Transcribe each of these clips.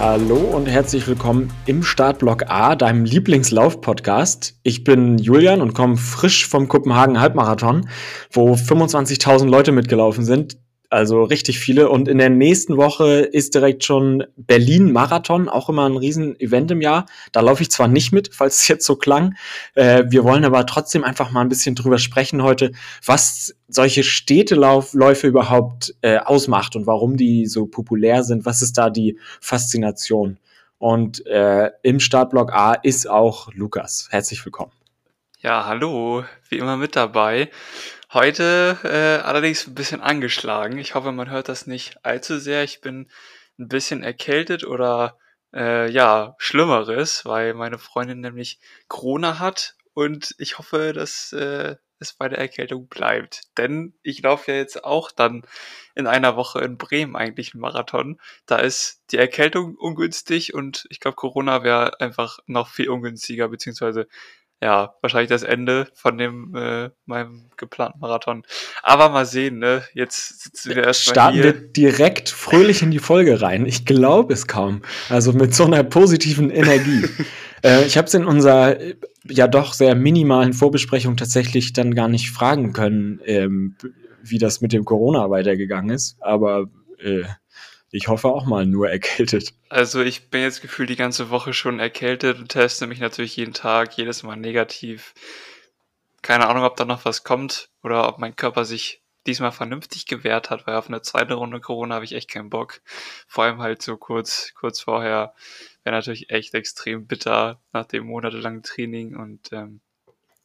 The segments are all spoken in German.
Hallo und herzlich willkommen im Startblock A, deinem Lieblingslauf-Podcast. Ich bin Julian und komme frisch vom Kopenhagen Halbmarathon, wo 25.000 Leute mitgelaufen sind. Also richtig viele. Und in der nächsten Woche ist direkt schon Berlin Marathon, auch immer ein Riesen-Event im Jahr. Da laufe ich zwar nicht mit, falls es jetzt so klang. Äh, wir wollen aber trotzdem einfach mal ein bisschen drüber sprechen heute, was solche Städteläufe überhaupt äh, ausmacht und warum die so populär sind. Was ist da die Faszination? Und äh, im Startblock A ist auch Lukas. Herzlich willkommen. Ja, hallo, wie immer mit dabei. Heute äh, allerdings ein bisschen angeschlagen. Ich hoffe, man hört das nicht allzu sehr. Ich bin ein bisschen erkältet oder äh, ja, Schlimmeres, weil meine Freundin nämlich Corona hat und ich hoffe, dass äh, es bei der Erkältung bleibt. Denn ich laufe ja jetzt auch dann in einer Woche in Bremen eigentlich einen Marathon. Da ist die Erkältung ungünstig und ich glaube, Corona wäre einfach noch viel ungünstiger, beziehungsweise ja, wahrscheinlich das Ende von dem äh, meinem geplanten Marathon. Aber mal sehen, ne? Jetzt sitzen wir erstmal Starten hier. wir direkt fröhlich in die Folge rein. Ich glaube es kaum. Also mit so einer positiven Energie. äh, ich habe es in unserer ja doch sehr minimalen Vorbesprechung tatsächlich dann gar nicht fragen können, ähm, wie das mit dem Corona weitergegangen ist. Aber äh, ich hoffe auch mal nur erkältet. Also ich bin jetzt gefühlt die ganze Woche schon erkältet und teste mich natürlich jeden Tag, jedes Mal negativ. Keine Ahnung, ob da noch was kommt oder ob mein Körper sich diesmal vernünftig gewehrt hat, weil auf eine zweite Runde Corona habe ich echt keinen Bock. Vor allem halt so kurz, kurz vorher wäre natürlich echt extrem bitter nach dem monatelangen Training und ähm,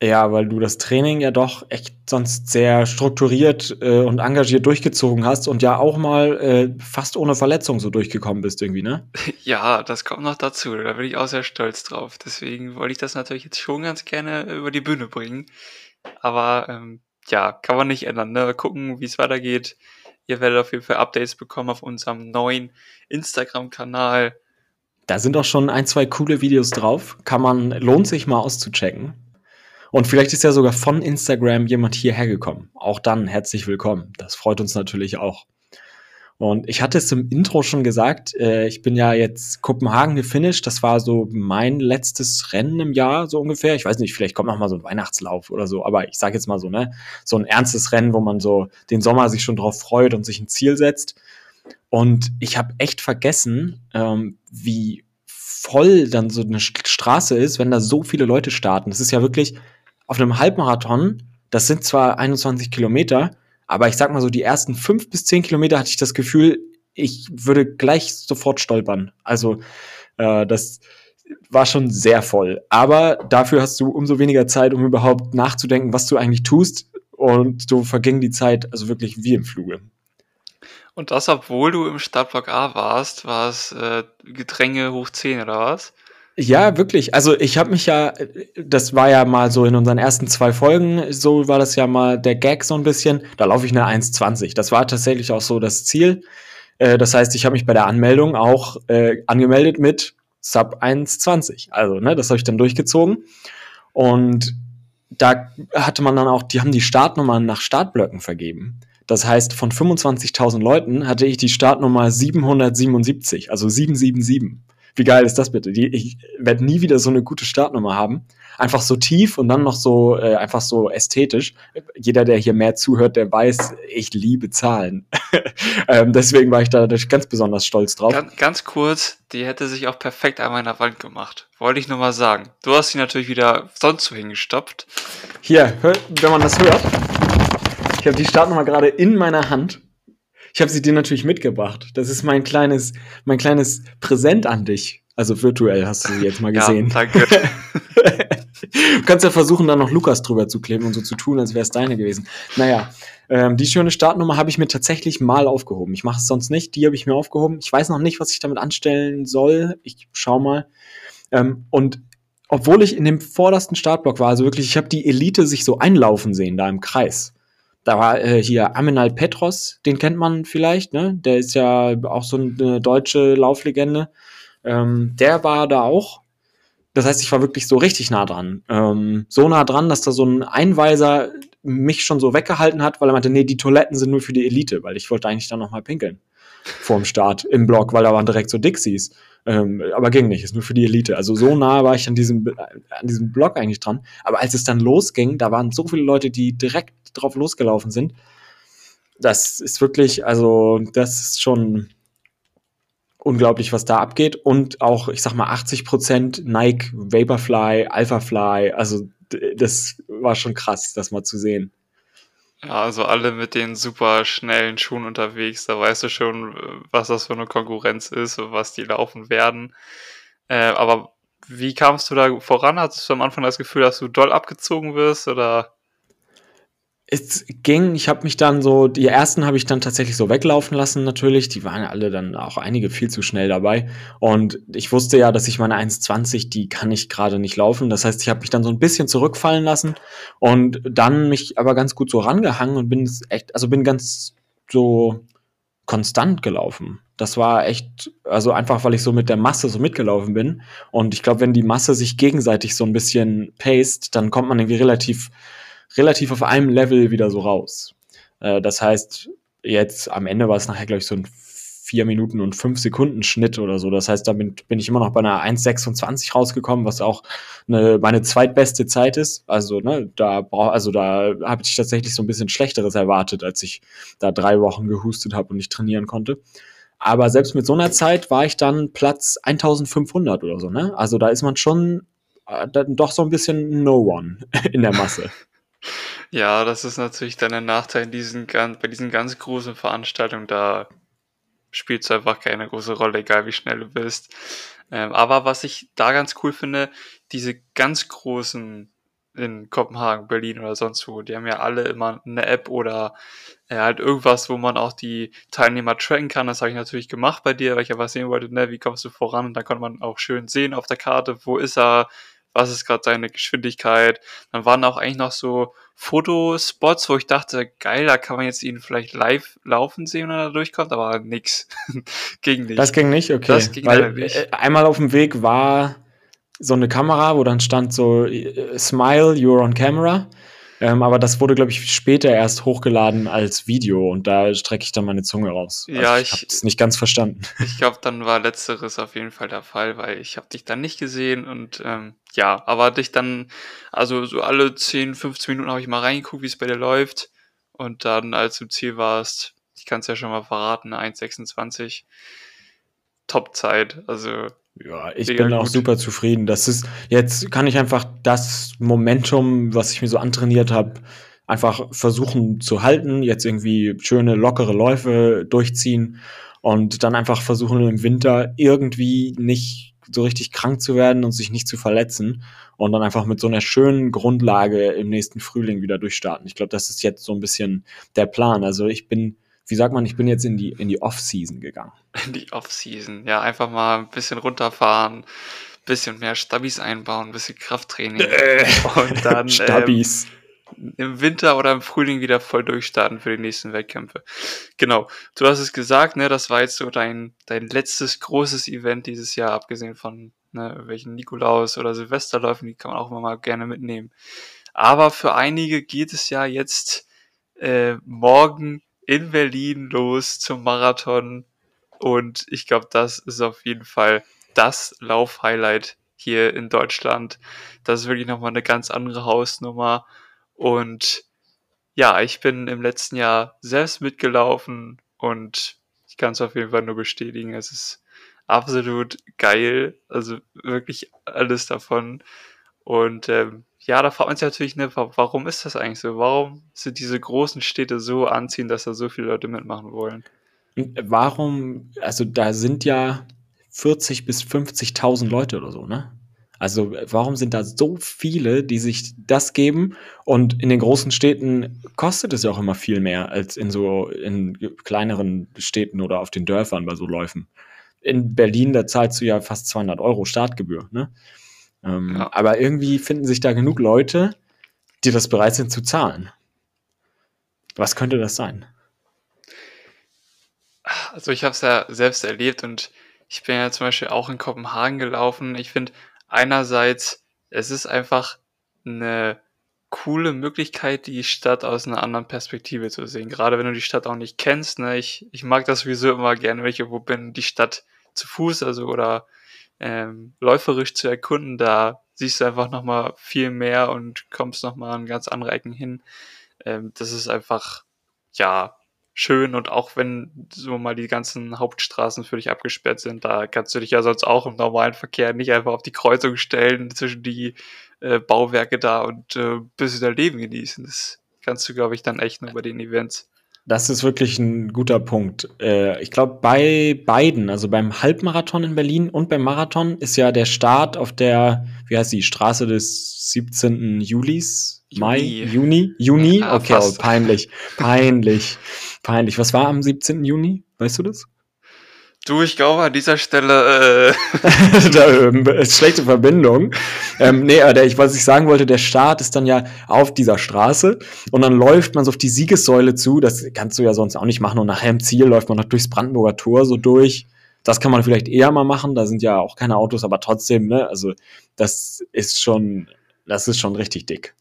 ja, weil du das Training ja doch echt sonst sehr strukturiert äh, und engagiert durchgezogen hast und ja auch mal äh, fast ohne Verletzung so durchgekommen bist irgendwie, ne? Ja, das kommt noch dazu. Da bin ich auch sehr stolz drauf. Deswegen wollte ich das natürlich jetzt schon ganz gerne über die Bühne bringen. Aber ähm, ja, kann man nicht ändern. Ne? Gucken, wie es weitergeht. Ihr werdet auf jeden Fall Updates bekommen auf unserem neuen Instagram-Kanal. Da sind auch schon ein, zwei coole Videos drauf. Kann man, lohnt sich mal auszuchecken. Und vielleicht ist ja sogar von Instagram jemand hierher gekommen. Auch dann herzlich willkommen. Das freut uns natürlich auch. Und ich hatte es im Intro schon gesagt, äh, ich bin ja jetzt Kopenhagen gefinisht. Das war so mein letztes Rennen im Jahr, so ungefähr. Ich weiß nicht, vielleicht kommt noch mal so ein Weihnachtslauf oder so, aber ich sage jetzt mal so, ne, so ein ernstes Rennen, wo man so den Sommer sich schon drauf freut und sich ein Ziel setzt. Und ich habe echt vergessen, ähm, wie voll dann so eine Straße ist, wenn da so viele Leute starten. Das ist ja wirklich, auf einem Halbmarathon, das sind zwar 21 Kilometer, aber ich sag mal so, die ersten fünf bis zehn Kilometer hatte ich das Gefühl, ich würde gleich sofort stolpern. Also äh, das war schon sehr voll. Aber dafür hast du umso weniger Zeit, um überhaupt nachzudenken, was du eigentlich tust. Und so verging die Zeit also wirklich wie im Fluge. Und das, obwohl du im Startblock A warst, war es äh, Gedränge hoch 10 oder was? Ja, wirklich. Also ich habe mich ja, das war ja mal so in unseren ersten zwei Folgen, so war das ja mal der Gag so ein bisschen. Da laufe ich eine 1,20. Das war tatsächlich auch so das Ziel. Äh, das heißt, ich habe mich bei der Anmeldung auch äh, angemeldet mit Sub 1,20. Also, ne, das habe ich dann durchgezogen. Und da hatte man dann auch, die haben die Startnummern nach Startblöcken vergeben. Das heißt, von 25.000 Leuten hatte ich die Startnummer 777, also 777. Wie geil ist das bitte? Die, ich werde nie wieder so eine gute Startnummer haben. Einfach so tief und dann noch so äh, einfach so ästhetisch. Jeder, der hier mehr zuhört, der weiß, ich liebe Zahlen. ähm, deswegen war ich da ganz besonders stolz drauf. Ganz, ganz, kurz, die hätte sich auch perfekt an meiner Wand gemacht. Wollte ich nur mal sagen. Du hast sie natürlich wieder sonst so hingestoppt. Hier, hör, wenn man das hört. Ich habe die Startnummer gerade in meiner Hand ich habe sie dir natürlich mitgebracht. Das ist mein kleines, mein kleines Präsent an dich. Also virtuell hast du sie jetzt mal gesehen. Ja, danke. du kannst ja versuchen, da noch Lukas drüber zu kleben und so zu tun, als wäre es deine gewesen. Naja, ähm, die schöne Startnummer habe ich mir tatsächlich mal aufgehoben. Ich mache es sonst nicht. Die habe ich mir aufgehoben. Ich weiß noch nicht, was ich damit anstellen soll. Ich schau mal. Ähm, und obwohl ich in dem vordersten Startblock war, also wirklich, ich habe die Elite sich so einlaufen sehen, da im Kreis. Da war äh, hier Aminal Petros, den kennt man vielleicht, ne? Der ist ja auch so eine deutsche Lauflegende. Ähm, der war da auch. Das heißt, ich war wirklich so richtig nah dran. Ähm, so nah dran, dass da so ein Einweiser mich schon so weggehalten hat, weil er meinte, nee, die Toiletten sind nur für die Elite, weil ich wollte eigentlich dann noch mal pinkeln vorm Start im Block, weil da waren direkt so Dixies. Ähm, aber ging nicht, ist nur für die Elite. Also so nah war ich an diesem, an diesem Block eigentlich dran. Aber als es dann losging, da waren so viele Leute, die direkt drauf losgelaufen sind. Das ist wirklich, also das ist schon unglaublich, was da abgeht. Und auch, ich sag mal, 80% Nike, Vaporfly, Alphafly, also das war schon krass, das mal zu sehen. Ja, also alle mit den super schnellen Schuhen unterwegs, da weißt du schon, was das für eine Konkurrenz ist und was die laufen werden. Äh, aber wie kamst du da voran? Hattest du am Anfang das Gefühl, dass du doll abgezogen wirst oder? Es ging, ich habe mich dann so, die ersten habe ich dann tatsächlich so weglaufen lassen natürlich, die waren alle dann auch einige viel zu schnell dabei und ich wusste ja, dass ich meine 1,20, die kann ich gerade nicht laufen, das heißt, ich habe mich dann so ein bisschen zurückfallen lassen und dann mich aber ganz gut so rangehangen und bin echt, also bin ganz so konstant gelaufen. Das war echt, also einfach, weil ich so mit der Masse so mitgelaufen bin und ich glaube, wenn die Masse sich gegenseitig so ein bisschen paced, dann kommt man irgendwie relativ relativ auf einem Level wieder so raus. Äh, das heißt, jetzt am Ende war es nachher, glaube ich, so ein 4 Minuten und 5 Sekunden Schnitt oder so. Das heißt, da bin, bin ich immer noch bei einer 1,26 rausgekommen, was auch eine, meine zweitbeste Zeit ist. Also, ne, da brauch, also da habe ich tatsächlich so ein bisschen Schlechteres erwartet, als ich da drei Wochen gehustet habe und nicht trainieren konnte. Aber selbst mit so einer Zeit war ich dann Platz 1500 oder so, ne? Also da ist man schon äh, doch so ein bisschen No One in der Masse. Ja, das ist natürlich dann ein Nachteil in diesen, bei diesen ganz großen Veranstaltungen. Da spielt es einfach keine große Rolle, egal wie schnell du bist. Ähm, aber was ich da ganz cool finde, diese ganz großen in Kopenhagen, Berlin oder sonst wo, die haben ja alle immer eine App oder äh, halt irgendwas, wo man auch die Teilnehmer tracken kann. Das habe ich natürlich gemacht bei dir, weil ich ja was sehen wollte, ne, wie kommst du voran? Und da konnte man auch schön sehen auf der Karte, wo ist er, was ist gerade seine Geschwindigkeit. Dann waren auch eigentlich noch so Fotospots, wo ich dachte, geil, da kann man jetzt ihn vielleicht live laufen sehen, wenn er da durchkommt, aber nix. ging nicht. Das ging nicht, okay. Das ging Weil, nicht. Äh, einmal auf dem Weg war so eine Kamera, wo dann stand so äh, Smile, you're on camera. Ähm, aber das wurde, glaube ich, später erst hochgeladen als Video und da strecke ich dann meine Zunge raus. Also ja, ich, ich habe es nicht ganz verstanden. Ich glaube, dann war letzteres auf jeden Fall der Fall, weil ich habe dich dann nicht gesehen und ähm, ja, aber dich dann, also so alle 10, 15 Minuten habe ich mal reingeguckt, wie es bei dir läuft und dann, als du im Ziel warst, ich kann es ja schon mal verraten, 1,26 Top-Zeit, also ja, ich bin auch super zufrieden. Das ist, jetzt kann ich einfach das Momentum, was ich mir so antrainiert habe, einfach versuchen zu halten, jetzt irgendwie schöne, lockere Läufe durchziehen und dann einfach versuchen im Winter irgendwie nicht so richtig krank zu werden und sich nicht zu verletzen und dann einfach mit so einer schönen Grundlage im nächsten Frühling wieder durchstarten. Ich glaube, das ist jetzt so ein bisschen der Plan. Also ich bin wie sagt man, ich bin jetzt in die, in die Off-Season gegangen. In die Off-Season, ja, einfach mal ein bisschen runterfahren, bisschen mehr Stabis einbauen, ein bisschen Krafttraining äh, und dann Stabis. Ähm, im Winter oder im Frühling wieder voll durchstarten für die nächsten Wettkämpfe. Genau, du hast es gesagt, ne, das war jetzt so dein, dein letztes großes Event dieses Jahr, abgesehen von ne, welchen Nikolaus oder Silvesterläufen, die kann man auch immer mal gerne mitnehmen. Aber für einige geht es ja jetzt äh, morgen in Berlin los zum Marathon. Und ich glaube, das ist auf jeden Fall das Lauf-Highlight hier in Deutschland. Das ist wirklich nochmal eine ganz andere Hausnummer. Und ja, ich bin im letzten Jahr selbst mitgelaufen und ich kann es auf jeden Fall nur bestätigen. Es ist absolut geil. Also wirklich alles davon. Und ähm, ja, da fragt man sich natürlich, ne, warum ist das eigentlich so? Warum sind diese großen Städte so anziehend, dass da so viele Leute mitmachen wollen? Warum, also da sind ja 40 bis 50.000 Leute oder so, ne? Also warum sind da so viele, die sich das geben? Und in den großen Städten kostet es ja auch immer viel mehr als in so in kleineren Städten oder auf den Dörfern bei so Läufen. In Berlin, da zahlst du ja fast 200 Euro Startgebühr, ne? Ähm, ja. Aber irgendwie finden sich da genug Leute, die das bereit sind zu zahlen. Was könnte das sein? Also ich habe es ja selbst erlebt und ich bin ja zum Beispiel auch in Kopenhagen gelaufen. Ich finde einerseits, es ist einfach eine coole Möglichkeit, die Stadt aus einer anderen Perspektive zu sehen. Gerade wenn du die Stadt auch nicht kennst. Ne? Ich, ich mag das sowieso immer gerne, wenn ich irgendwo bin, die Stadt zu Fuß, also oder ähm, läuferisch zu erkunden. Da siehst du einfach nochmal viel mehr und kommst nochmal an ganz andere Ecken hin. Ähm, das ist einfach, ja, schön und auch wenn so mal die ganzen Hauptstraßen für dich abgesperrt sind, da kannst du dich ja sonst auch im normalen Verkehr nicht einfach auf die Kreuzung stellen zwischen die äh, Bauwerke da und äh, bisschen dein Leben genießen. Das kannst du, glaube ich, dann echt nur bei den Events. Das ist wirklich ein guter Punkt. Äh, ich glaube, bei beiden, also beim Halbmarathon in Berlin und beim Marathon, ist ja der Start auf der, wie heißt die, Straße des 17. Julis? Mai? Juni? Juni? Ja, okay, oh, peinlich. Peinlich. Peinlich. Was war am 17. Juni? Weißt du das? Du, ich glaube an dieser Stelle. Äh da ähm, schlechte Verbindung. ähm, nee, der, ich, was ich sagen wollte, der Start ist dann ja auf dieser Straße und dann läuft man so auf die Siegessäule zu. Das kannst du ja sonst auch nicht machen. Und nachher im Ziel läuft man noch durchs Brandenburger Tor so durch. Das kann man vielleicht eher mal machen. Da sind ja auch keine Autos, aber trotzdem, ne? Also das ist schon, das ist schon richtig dick.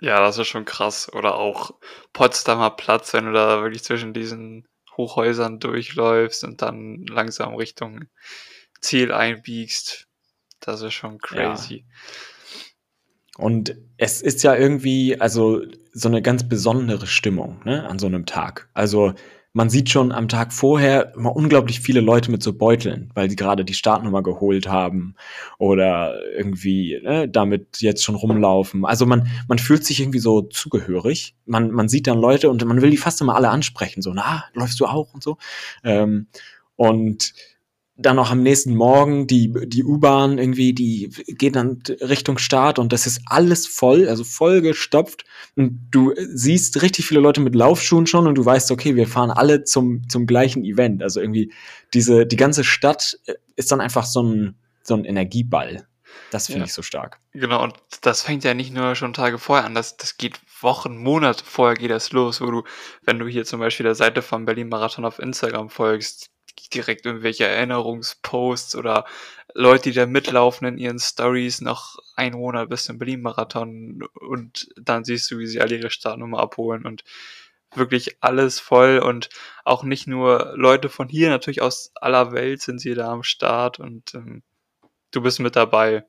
Ja, das ist schon krass. Oder auch Potsdamer Platz, wenn du da wirklich zwischen diesen Hochhäusern durchläufst und dann langsam Richtung Ziel einbiegst. Das ist schon crazy. Ja. Und es ist ja irgendwie, also so eine ganz besondere Stimmung ne, an so einem Tag. Also man sieht schon am Tag vorher immer unglaublich viele Leute mit so Beuteln, weil sie gerade die Startnummer geholt haben oder irgendwie ne, damit jetzt schon rumlaufen. Also man, man fühlt sich irgendwie so zugehörig. Man, man sieht dann Leute und man will die fast immer alle ansprechen. So, na, läufst du auch und so. Ähm, und dann auch am nächsten Morgen die, die U-Bahn irgendwie, die geht dann Richtung Start und das ist alles voll, also voll gestopft. Und du siehst richtig viele Leute mit Laufschuhen schon und du weißt, okay, wir fahren alle zum, zum gleichen Event. Also irgendwie diese, die ganze Stadt ist dann einfach so ein, so ein Energieball. Das finde ja. ich so stark. Genau, und das fängt ja nicht nur schon Tage vorher an, das, das geht Wochen, Monate vorher geht das los, wo du, wenn du hier zum Beispiel der Seite vom Berlin Marathon auf Instagram folgst, direkt irgendwelche Erinnerungsposts oder Leute, die da mitlaufen in ihren Stories noch ein Monat bis zum Berlin-Marathon und dann siehst du, wie sie alle ihre Startnummer abholen und wirklich alles voll und auch nicht nur Leute von hier, natürlich aus aller Welt sind sie da am Start und ähm, du bist mit dabei.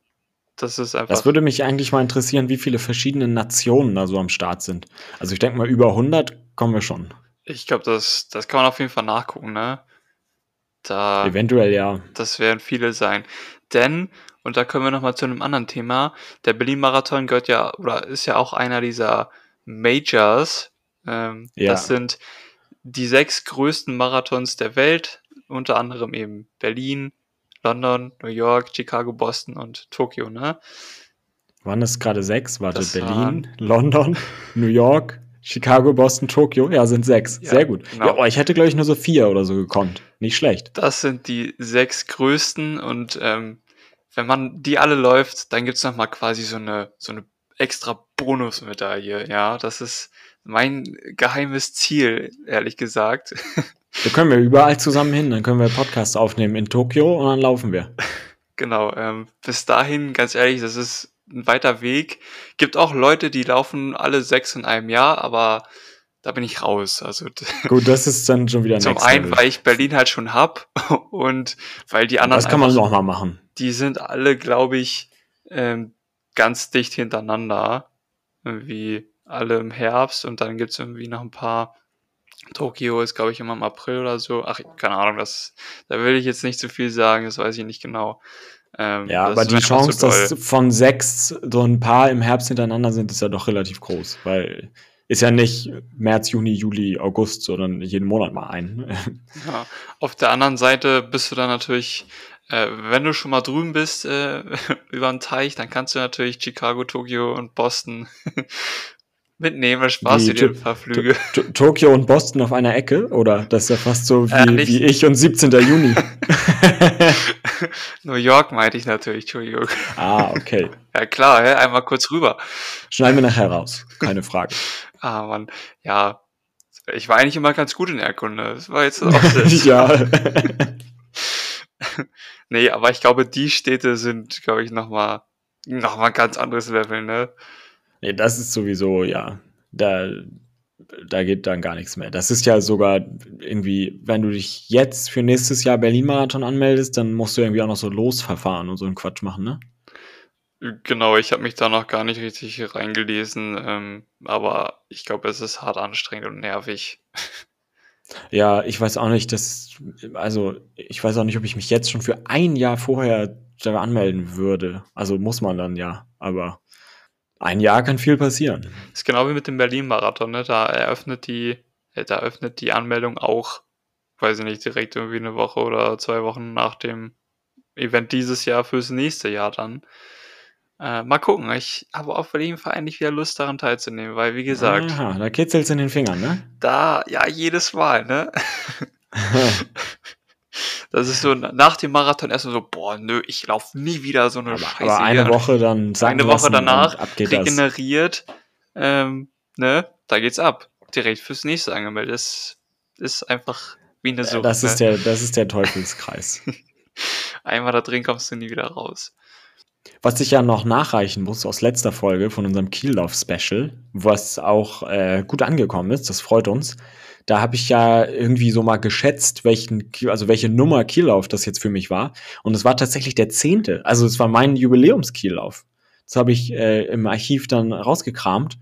Das ist einfach. Das würde mich eigentlich mal interessieren, wie viele verschiedene Nationen da so am Start sind. Also ich denke mal, über 100 kommen wir schon. Ich glaube, das, das kann man auf jeden Fall nachgucken, ne? Da, Eventuell ja. Das werden viele sein. Denn, und da kommen wir nochmal zu einem anderen Thema, der Berlin-Marathon gehört ja, oder ist ja auch einer dieser Majors. Ähm, ja. Das sind die sechs größten Marathons der Welt, unter anderem eben Berlin, London, New York, Chicago, Boston und Tokio, ne? Waren das gerade sechs? Warte, das Berlin, London, New York, Chicago, Boston, Tokio, ja, sind sechs. Ja, Sehr gut. Genau. Ja, oh, ich hätte, glaube ich, nur so vier oder so gekonnt. Nicht schlecht. Das sind die sechs größten und ähm, wenn man die alle läuft, dann gibt's noch mal quasi so eine, so eine extra Bonusmedaille. Ja, das ist mein geheimes Ziel, ehrlich gesagt. Da können wir überall zusammen hin, dann können wir Podcasts aufnehmen in Tokio und dann laufen wir. Genau, ähm, bis dahin, ganz ehrlich, das ist ein weiter Weg. Gibt auch Leute, die laufen alle sechs in einem Jahr, aber da bin ich raus. Also gut, das ist dann schon wieder zum einen, weil ich Berlin halt schon hab und weil die anderen. Das kann man noch mal machen. Die sind alle, glaube ich, ähm, ganz dicht hintereinander, irgendwie alle im Herbst und dann gibt's irgendwie noch ein paar. Tokio ist, glaube ich, immer im April oder so. Ach, keine Ahnung, das, da will ich jetzt nicht zu viel sagen, das weiß ich nicht genau. Ähm, ja, aber die Chance, so dass von sechs so ein paar im Herbst hintereinander sind, ist ja doch relativ groß, weil ist ja nicht März, Juni, Juli, August, sondern jeden Monat mal ein. Ja, auf der anderen Seite bist du dann natürlich, äh, wenn du schon mal drüben bist äh, über den Teich, dann kannst du natürlich Chicago, Tokio und Boston mitnehmen, Spaß dir ein paar Flüge. Tokio und Boston auf einer Ecke? Oder das ist ja fast so wie, äh, wie ich und 17. Juni. New York meinte ich natürlich, Entschuldigung. Ah, okay. Ja klar, hä? einmal kurz rüber. Schneiden wir nachher raus, keine Frage. ah, Mann, ja. Ich war eigentlich immer ganz gut in Erkunde. Das war jetzt auch das. ja. nee, aber ich glaube, die Städte sind, glaube ich, nochmal noch mal ein ganz anderes Level, ne? Nee, das ist sowieso, ja. Da da geht dann gar nichts mehr. Das ist ja sogar irgendwie, wenn du dich jetzt für nächstes Jahr Berlin-Marathon anmeldest, dann musst du irgendwie auch noch so Losverfahren und so einen Quatsch machen, ne? Genau, ich habe mich da noch gar nicht richtig reingelesen, ähm, aber ich glaube, es ist hart anstrengend und nervig. Ja, ich weiß auch nicht, dass, also ich weiß auch nicht, ob ich mich jetzt schon für ein Jahr vorher da anmelden würde. Also muss man dann ja, aber ein Jahr kann viel passieren. Das ist genau wie mit dem Berlin-Marathon, ne? Da eröffnet die, äh, da öffnet die Anmeldung auch, weiß ich nicht, direkt irgendwie eine Woche oder zwei Wochen nach dem Event dieses Jahr fürs nächste Jahr dann. Äh, mal gucken. Ich habe auf jeden Fall eigentlich wieder Lust daran teilzunehmen, weil wie gesagt. Aha, da kitzelt's in den Fingern, ne? Da, ja, jedes Mal, ne? das ist so nach dem Marathon erstmal so, boah, nö, ich laufe nie wieder so eine aber, Scheiße. Aber eine Woche dann Eine Woche danach regeneriert, ähm, ne? Da geht's ab. Direkt fürs nächste angemeldet. Das ist einfach wie eine Sucht. Das ist, ne? der, das ist der Teufelskreis. Einmal da drin kommst du nie wieder raus. Was ich ja noch nachreichen muss aus letzter Folge von unserem Kiellauf-Special, was auch äh, gut angekommen ist, das freut uns. Da habe ich ja irgendwie so mal geschätzt, welchen, also welche Nummer Kiellauf das jetzt für mich war. Und es war tatsächlich der zehnte. Also es war mein Jubiläumskiellauf. Das habe ich äh, im Archiv dann rausgekramt.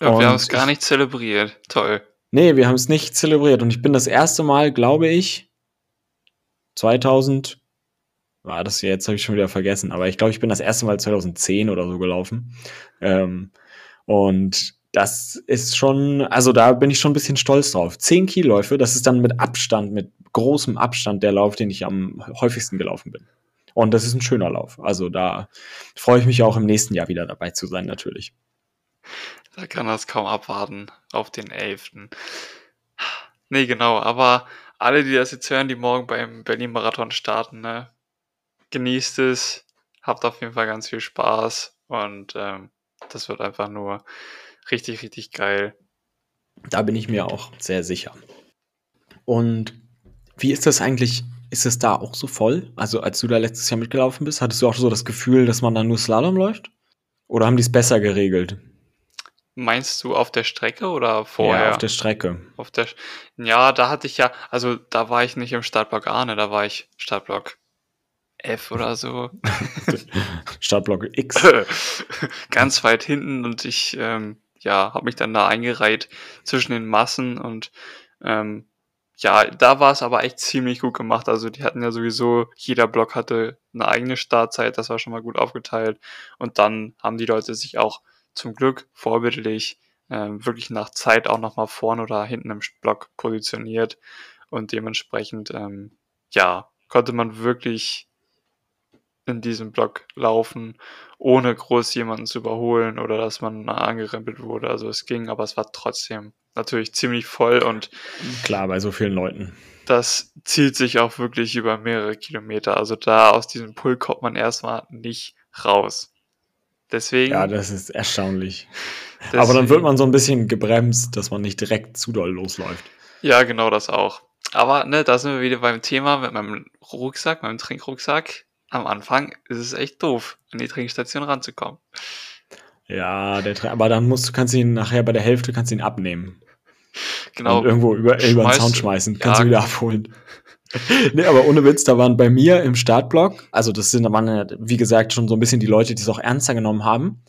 Ja, wir haben es gar nicht zelebriert. Toll. Nee, wir haben es nicht zelebriert. Und ich bin das erste Mal, glaube ich, 2000 war das jetzt, habe ich schon wieder vergessen, aber ich glaube, ich bin das erste Mal 2010 oder so gelaufen. Ähm, und das ist schon, also da bin ich schon ein bisschen stolz drauf. Zehn Kielläufe, das ist dann mit Abstand, mit großem Abstand der Lauf, den ich am häufigsten gelaufen bin. Und das ist ein schöner Lauf. Also da freue ich mich auch im nächsten Jahr wieder dabei zu sein, natürlich. Da kann das kaum abwarten auf den 11. Nee, genau, aber alle, die das jetzt hören, die morgen beim Berlin-Marathon starten, ne, genießt es, habt auf jeden Fall ganz viel Spaß und ähm, das wird einfach nur richtig, richtig geil. Da bin ich mir auch sehr sicher. Und wie ist das eigentlich? Ist es da auch so voll? Also, als du da letztes Jahr mitgelaufen bist, hattest du auch so das Gefühl, dass man da nur Slalom läuft? Oder haben die es besser geregelt? Meinst du auf der Strecke oder vorher? Ja, auf der Strecke. Auf der, ja, da hatte ich ja, also da war ich nicht im Startblock A, ne, da war ich Startblock F oder so. Startblock X. Ganz weit hinten und ich ähm, ja, habe mich dann da eingereiht zwischen den Massen und ähm, ja, da war es aber echt ziemlich gut gemacht. Also die hatten ja sowieso, jeder Block hatte eine eigene Startzeit, das war schon mal gut aufgeteilt. Und dann haben die Leute sich auch zum Glück vorbildlich ähm, wirklich nach Zeit auch nochmal vorne oder hinten im Block positioniert. Und dementsprechend, ähm, ja, konnte man wirklich in diesem Block laufen, ohne groß jemanden zu überholen oder dass man angerempelt wurde. Also es ging, aber es war trotzdem natürlich ziemlich voll und klar bei so vielen Leuten. Das zieht sich auch wirklich über mehrere Kilometer. Also da aus diesem Pull kommt man erstmal nicht raus. Deswegen. Ja, das ist erstaunlich. Deswegen, aber dann wird man so ein bisschen gebremst, dass man nicht direkt zu doll losläuft. Ja, genau das auch. Aber ne, da sind wir wieder beim Thema mit meinem Rucksack, meinem Trinkrucksack am Anfang ist es echt doof, an die Trinkstation ranzukommen. Ja, der, aber dann musst du, kannst du ihn nachher bei der Hälfte kannst ihn abnehmen. Genau. Und irgendwo über, über den Sound schmeißen, kannst ja, du wieder abholen. nee, aber ohne Witz, da waren bei mir im Startblock, also das sind, da waren, wie gesagt, schon so ein bisschen die Leute, die es auch ernster genommen haben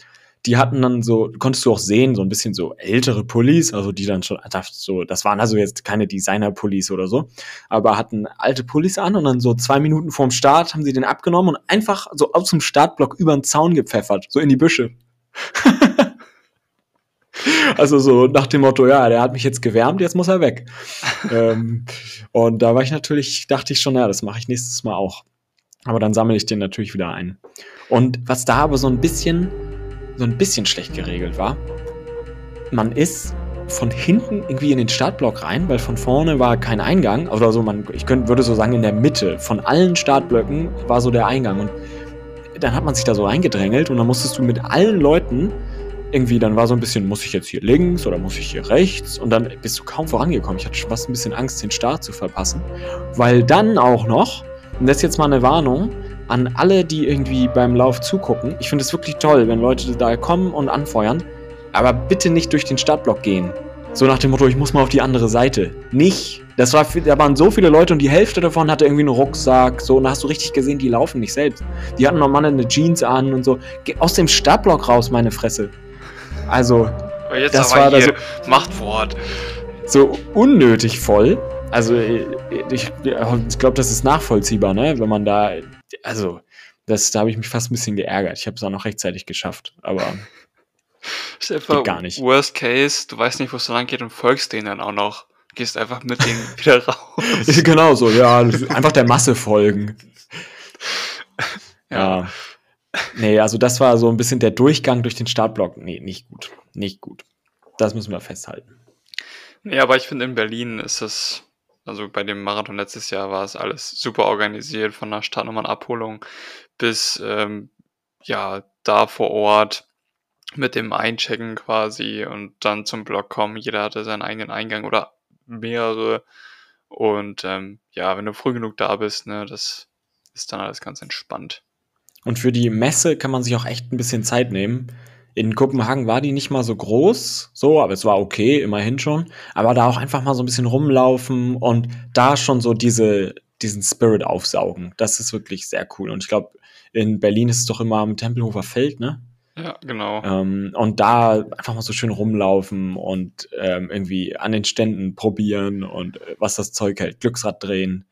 die hatten dann so, konntest du auch sehen, so ein bisschen so ältere Pullis, also die dann schon, so, das waren also jetzt keine Designer-Pullis oder so, aber hatten alte Pullis an und dann so zwei Minuten vorm Start haben sie den abgenommen und einfach so aus dem Startblock über den Zaun gepfeffert, so in die Büsche. also so nach dem Motto, ja, der hat mich jetzt gewärmt, jetzt muss er weg. ähm, und da war ich natürlich, dachte ich schon, ja, das mache ich nächstes Mal auch. Aber dann sammle ich den natürlich wieder ein. Und was da aber so ein bisschen so ein bisschen schlecht geregelt war. Man ist von hinten irgendwie in den Startblock rein, weil von vorne war kein Eingang. Oder so, man, ich könnte, würde so sagen, in der Mitte von allen Startblöcken war so der Eingang. Und dann hat man sich da so reingedrängelt und dann musstest du mit allen Leuten irgendwie, dann war so ein bisschen, muss ich jetzt hier links oder muss ich hier rechts? Und dann bist du kaum vorangekommen. Ich hatte schon fast ein bisschen Angst, den Start zu verpassen. Weil dann auch noch, und das ist jetzt mal eine Warnung, an alle, die irgendwie beim Lauf zugucken. Ich finde es wirklich toll, wenn Leute da kommen und anfeuern. Aber bitte nicht durch den Startblock gehen. So nach dem Motto, ich muss mal auf die andere Seite. Nicht. Das war, da waren so viele Leute und die Hälfte davon hatte irgendwie einen Rucksack. So, und da hast du richtig gesehen, die laufen nicht selbst. Die hatten normal eine Jeans an und so. Geh aus dem Startblock raus, meine Fresse. Also, Aber jetzt Das war hier, das- Machtwort. so unnötig voll. Also, ich, ich glaube, das ist nachvollziehbar, ne? Wenn man da. Also, das, da habe ich mich fast ein bisschen geärgert. Ich habe es auch noch rechtzeitig geschafft. Aber Ist einfach gar nicht. Worst Case, du weißt nicht, wo es so lang geht und folgst denen dann auch noch. Gehst einfach mit denen wieder raus. genau so, ja. Einfach der Masse folgen. Ja. Ja. Nee, also das war so ein bisschen der Durchgang durch den Startblock. Nee, nicht gut. Nicht gut. Das müssen wir festhalten. Nee, aber ich finde in Berlin ist es, also bei dem Marathon letztes Jahr war es alles super organisiert, von der Startnummernabholung bis ähm, ja, da vor Ort mit dem Einchecken quasi und dann zum Block kommen. Jeder hatte seinen eigenen Eingang oder mehrere. Und ähm, ja, wenn du früh genug da bist, ne, das ist dann alles ganz entspannt. Und für die Messe kann man sich auch echt ein bisschen Zeit nehmen. In Kopenhagen war die nicht mal so groß, so, aber es war okay, immerhin schon. Aber da auch einfach mal so ein bisschen rumlaufen und da schon so diese, diesen Spirit aufsaugen. Das ist wirklich sehr cool. Und ich glaube, in Berlin ist es doch immer am Tempelhofer Feld, ne? Ja, genau. Ähm, und da einfach mal so schön rumlaufen und ähm, irgendwie an den Ständen probieren und äh, was das Zeug hält, Glücksrad drehen.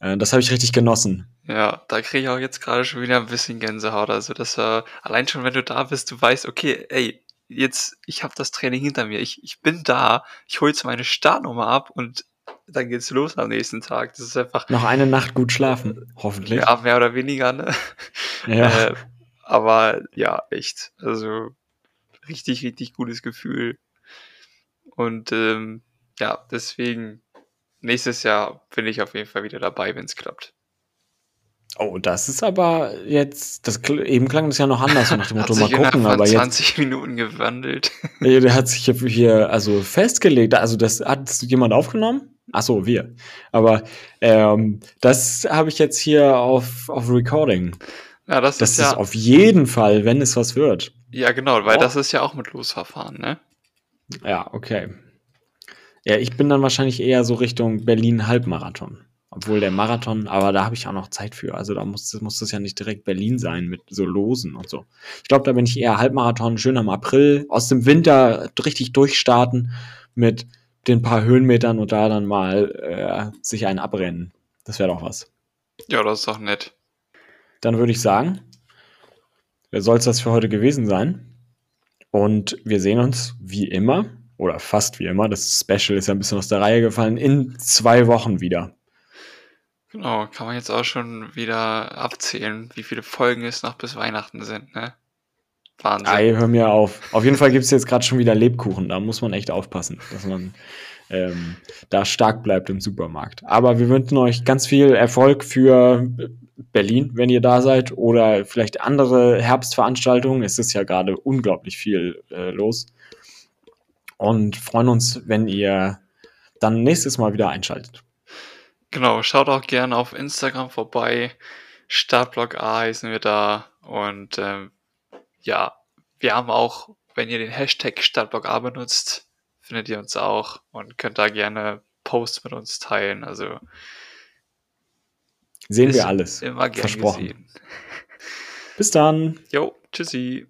Äh, das habe ich richtig genossen. Ja, da kriege ich auch jetzt gerade schon wieder ein bisschen Gänsehaut. Also das war allein schon, wenn du da bist, du weißt, okay, ey, jetzt, ich habe das Training hinter mir, ich, ich bin da, ich hole jetzt meine Startnummer ab und dann geht's los am nächsten Tag. Das ist einfach, Noch eine Nacht gut schlafen, hoffentlich. ja, mehr oder weniger, ne? Ja. Äh, aber ja, echt. Also richtig, richtig gutes Gefühl. Und ähm, ja, deswegen nächstes Jahr bin ich auf jeden Fall wieder dabei, wenn es klappt. Oh, das ist aber jetzt, das eben klang das ja noch anders, nach dem Motto, mal gucken, aber von jetzt, 20 Minuten gewandelt. Nee, der hat sich hier also festgelegt, also das hat jemand aufgenommen? Ach so, wir. Aber ähm, das habe ich jetzt hier auf, auf Recording. Ja, das, Das ist ist ja, auf jeden Fall, wenn es was wird. ja genau, weil Oh. das ist ja auch mit Losverfahren, ne? Ja, okay. Ja, ich bin dann wahrscheinlich eher so Richtung Berlin-Halbmarathon. Obwohl der Marathon, aber da habe ich auch noch Zeit für. Also da muss, muss das ja nicht direkt Berlin sein mit so Losen und so. Ich glaube, da bin ich eher Halbmarathon, schön am April, aus dem Winter richtig durchstarten mit den paar Höhenmetern und da dann mal äh, sich einen abrennen. Das wäre doch was. Ja, das ist doch nett. Dann würde ich sagen, soll es das für heute gewesen sein. Und wir sehen uns wie immer, oder fast wie immer, das Special ist ja ein bisschen aus der Reihe gefallen, in zwei Wochen wieder. Genau, kann man jetzt auch schon wieder abzählen, wie viele Folgen es noch bis Weihnachten sind, ne? Wahnsinn. Ei, hör mir auf. Auf jeden Fall gibt es jetzt gerade schon wieder Lebkuchen. Da muss man echt aufpassen, dass man ähm, da stark bleibt im Supermarkt. Aber wir wünschen euch ganz viel Erfolg für Berlin, wenn ihr da seid, oder vielleicht andere Herbstveranstaltungen. Es ist ja gerade unglaublich viel äh, los. Und freuen uns, wenn ihr dann nächstes Mal wieder einschaltet. Genau, schaut auch gerne auf Instagram vorbei. Startblock A heißen wir da. Und ähm, ja, wir haben auch, wenn ihr den Hashtag Startblock A benutzt, findet ihr uns auch und könnt da gerne Posts mit uns teilen. Also Sehen wir alles. immer gerne Versprochen. gesehen. Bis dann. Jo, tschüssi.